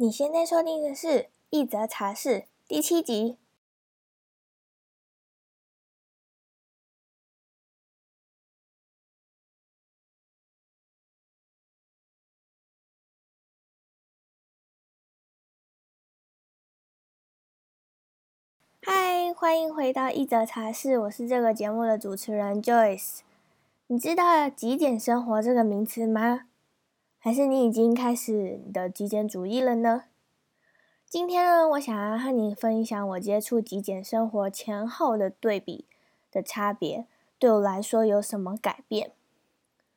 你现在收听的是《一则茶室》第七集。嗨，欢迎回到《一则茶室》，我是这个节目的主持人 Joyce。你知道“极简生活”这个名词吗？还是你已经开始你的极简主义了呢？今天呢，我想要和你分享我接触极简生活前后的对比的差别，对我来说有什么改变？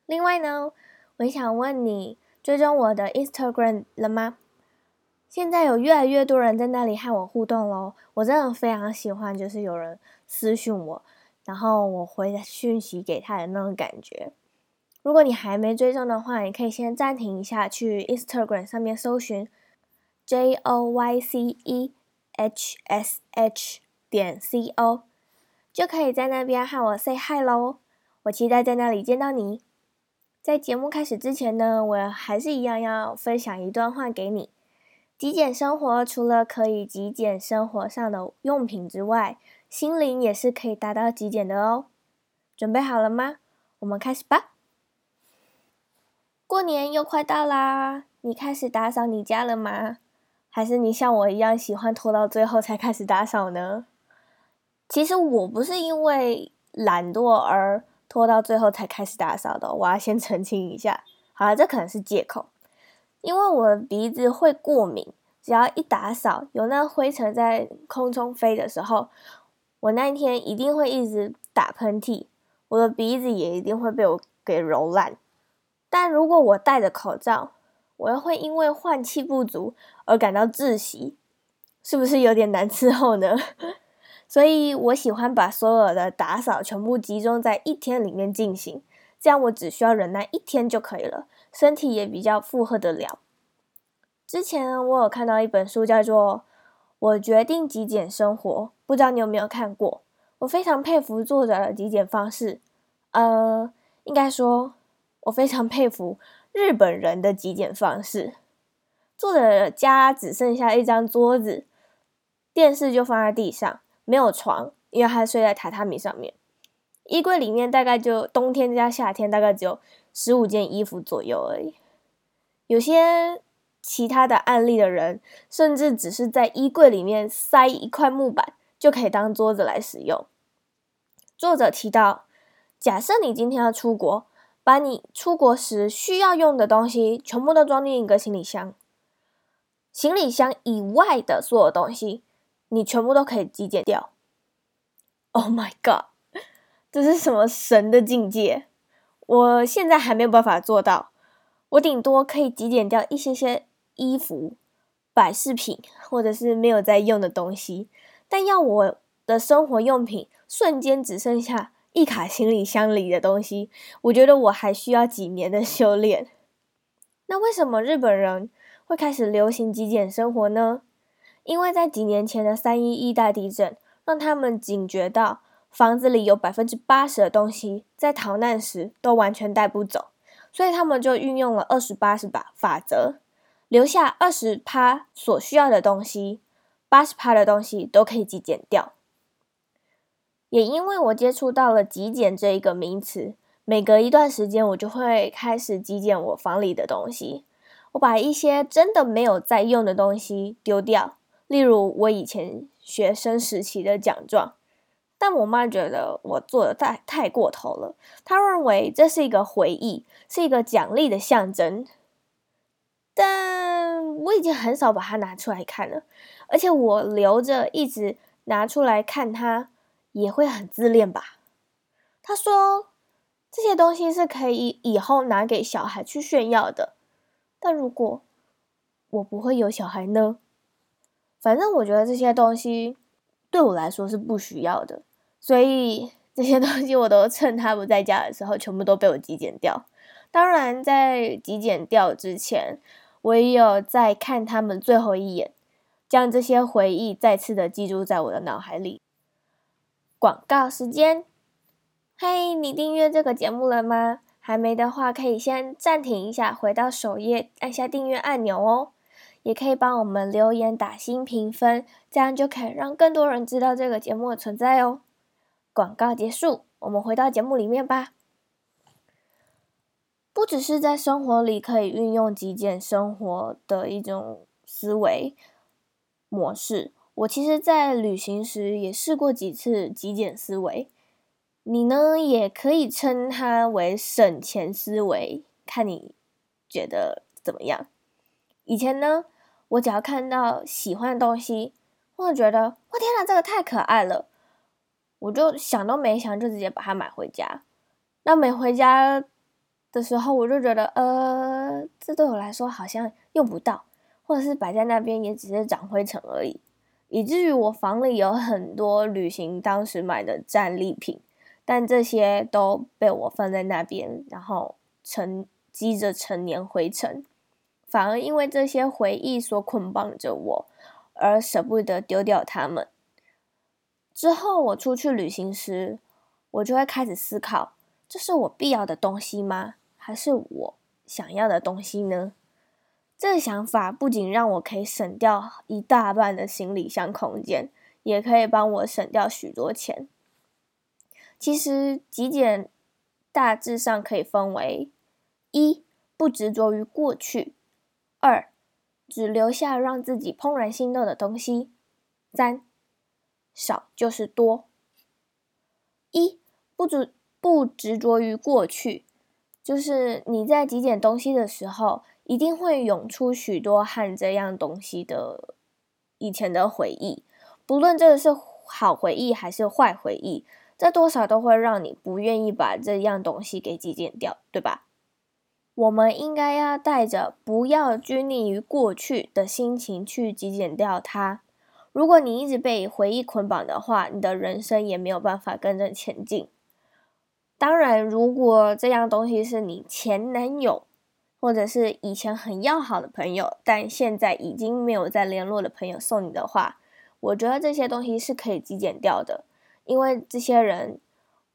另外呢，我想问你，追踪我的 Instagram 了吗？现在有越来越多人在那里和我互动喽，我真的非常喜欢，就是有人私讯我，然后我回讯息给他的那种感觉。如果你还没追踪的话，你可以先暂停一下，去 Instagram 上面搜寻 J O Y C E H S H 点 C O，就可以在那边和我 say hi 喽。我期待在那里见到你。在节目开始之前呢，我还是一样要分享一段话给你。极简生活除了可以极简生活上的用品之外，心灵也是可以达到极简的哦。准备好了吗？我们开始吧。过年又快到啦，你开始打扫你家了吗？还是你像我一样喜欢拖到最后才开始打扫呢？其实我不是因为懒惰而拖到最后才开始打扫的，我要先澄清一下。好了，这可能是借口，因为我的鼻子会过敏，只要一打扫，有那灰尘在空中飞的时候，我那一天一定会一直打喷嚏，我的鼻子也一定会被我给揉烂。但如果我戴着口罩，我又会因为换气不足而感到窒息，是不是有点难伺候呢？所以我喜欢把所有的打扫全部集中在一天里面进行，这样我只需要忍耐一天就可以了，身体也比较负荷得了。之前我有看到一本书，叫做《我决定极简生活》，不知道你有没有看过？我非常佩服作者的极简方式，呃，应该说。我非常佩服日本人的极简方式。作者家只剩下一张桌子，电视就放在地上，没有床，因为他睡在榻榻米上面。衣柜里面大概就冬天加夏天大概只有十五件衣服左右而已。有些其他的案例的人，甚至只是在衣柜里面塞一块木板就可以当桌子来使用。作者提到，假设你今天要出国。把你出国时需要用的东西全部都装进一个行李箱，行李箱以外的所有东西，你全部都可以极简掉。Oh my god，这是什么神的境界？我现在还没有办法做到，我顶多可以极简掉一些些衣服、摆饰品，或者是没有在用的东西，但要我的生活用品瞬间只剩下。一卡行李箱里的东西，我觉得我还需要几年的修炼。那为什么日本人会开始流行极简生活呢？因为在几年前的三一一大地震，让他们警觉到房子里有百分之八十的东西在逃难时都完全带不走，所以他们就运用了二十八十法法则，留下二十趴所需要的东西，八十趴的东西都可以极简掉。也因为我接触到了极简这一个名词，每隔一段时间我就会开始极简我房里的东西。我把一些真的没有在用的东西丢掉，例如我以前学生时期的奖状，但我妈觉得我做的太太过头了，她认为这是一个回忆，是一个奖励的象征。但我已经很少把它拿出来看了，而且我留着一直拿出来看它。也会很自恋吧？他说这些东西是可以以后拿给小孩去炫耀的，但如果我不会有小孩呢？反正我觉得这些东西对我来说是不需要的，所以这些东西我都趁他不在家的时候全部都被我极简掉。当然，在极简掉之前，我也有在看他们最后一眼，将这些回忆再次的记录在我的脑海里。广告时间，嘿，你订阅这个节目了吗？还没的话，可以先暂停一下，回到首页，按下订阅按钮哦。也可以帮我们留言打星评分，这样就可以让更多人知道这个节目的存在哦。广告结束，我们回到节目里面吧。不只是在生活里可以运用极简生活的一种思维模式，我其实在旅行时也试过几次极简思维。你呢，也可以称它为省钱思维，看你觉得怎么样？以前呢，我只要看到喜欢的东西，或者觉得哇天哪，这个太可爱了，我就想都没想就直接把它买回家。那买回家的时候，我就觉得呃，这对我来说好像用不到，或者是摆在那边也只是长灰尘而已，以至于我房里有很多旅行当时买的战利品。但这些都被我放在那边，然后沉积着陈年灰尘，反而因为这些回忆所捆绑着我，而舍不得丢掉它们。之后我出去旅行时，我就会开始思考：这是我必要的东西吗？还是我想要的东西呢？这个想法不仅让我可以省掉一大半的行李箱空间，也可以帮我省掉许多钱。其实极简大致上可以分为：一、不执着于过去；二、只留下让自己怦然心动的东西；三、少就是多。一、不执不执着于过去，就是你在极简东西的时候，一定会涌出许多和这样东西的以前的回忆，不论这个是好回忆还是坏回忆。这多少都会让你不愿意把这样东西给极简掉，对吧？我们应该要带着不要拘泥于过去的心情去极简掉它。如果你一直被回忆捆绑的话，你的人生也没有办法跟着前进。当然，如果这样东西是你前男友，或者是以前很要好的朋友，但现在已经没有再联络的朋友送你的话，我觉得这些东西是可以极简掉的。因为这些人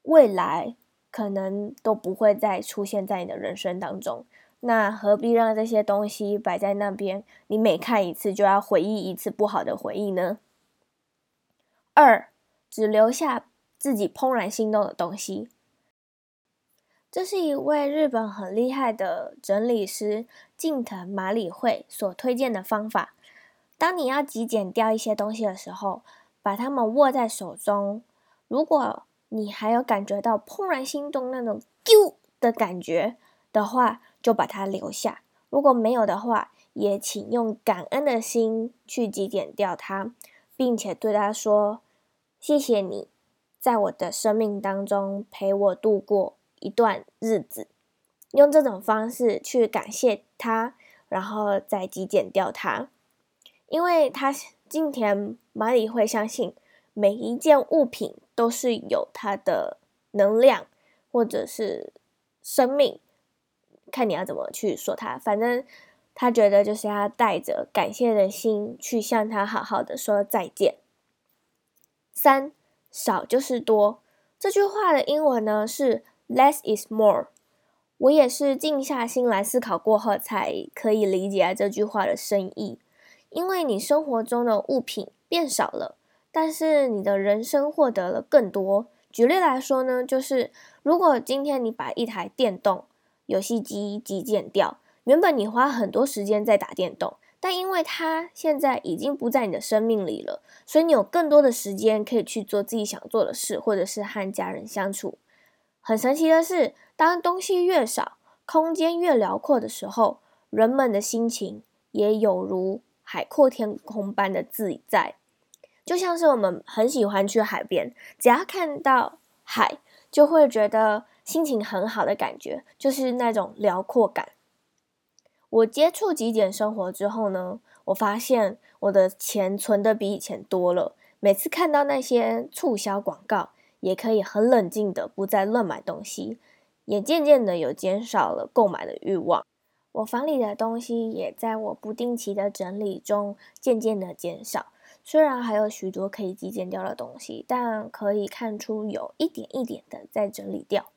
未来可能都不会再出现在你的人生当中，那何必让这些东西摆在那边？你每看一次就要回忆一次不好的回忆呢？二，只留下自己怦然心动的东西。这是一位日本很厉害的整理师近藤麻里惠所推荐的方法。当你要极简掉一些东西的时候，把它们握在手中。如果你还有感觉到怦然心动那种“啾”的感觉的话，就把它留下；如果没有的话，也请用感恩的心去极简掉它，并且对他说：“谢谢你，在我的生命当中陪我度过一段日子。”用这种方式去感谢他，然后再极简掉它，因为他近田麻里会相信每一件物品。都是有它的能量，或者是生命，看你要怎么去说它。反正他觉得就是要带着感谢的心去向他好好的说再见。三，少就是多，这句话的英文呢是 less is more。我也是静下心来思考过后，才可以理解这句话的深意。因为你生活中的物品变少了。但是你的人生获得了更多。举例来说呢，就是如果今天你把一台电动游戏机极简掉，原本你花很多时间在打电动，但因为它现在已经不在你的生命里了，所以你有更多的时间可以去做自己想做的事，或者是和家人相处。很神奇的是，当东西越少，空间越辽阔的时候，人们的心情也有如海阔天空般的自在。就像是我们很喜欢去海边，只要看到海，就会觉得心情很好的感觉，就是那种辽阔感。我接触极简生活之后呢，我发现我的钱存的比以前多了。每次看到那些促销广告，也可以很冷静的不再乱买东西，也渐渐的有减少了购买的欲望。我房里的东西也在我不定期的整理中渐渐的减少。虽然还有许多可以极简掉的东西，但可以看出有一点一点的在整理掉。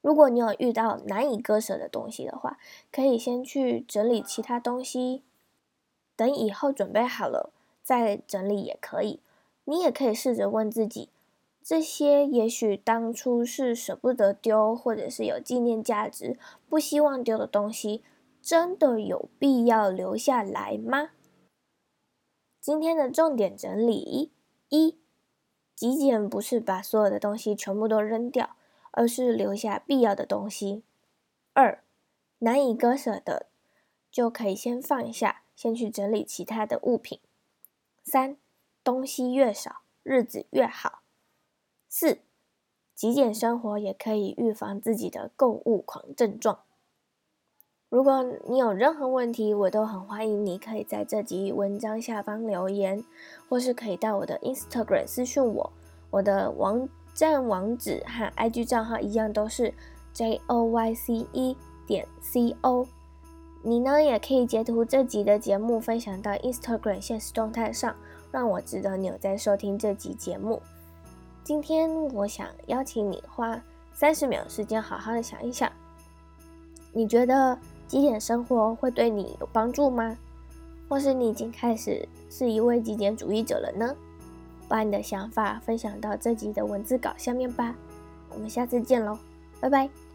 如果你有遇到难以割舍的东西的话，可以先去整理其他东西。等以后准备好了再整理也可以。你也可以试着问自己，这些也许当初是舍不得丢，或者是有纪念价值、不希望丢的东西，真的有必要留下来吗？今天的重点整理：一、极简不是把所有的东西全部都扔掉，而是留下必要的东西。二、难以割舍的，就可以先放下，先去整理其他的物品。三、东西越少，日子越好。四、极简生活也可以预防自己的购物狂症状。如果你有任何问题，我都很欢迎你可以在这集文章下方留言，或是可以到我的 Instagram 私讯我。我的网站网址和 IG 账号一样，都是 joyce 点 co。你呢，也可以截图这集的节目分享到 Instagram 现实动态上，让我知道你有在收听这集节目。今天我想邀请你花三十秒时间，好好的想一想，你觉得极简生活会对你有帮助吗？或是你已经开始是一位极简主义者了呢？把你的想法分享到这集的文字稿下面吧。我们下次见喽，拜拜。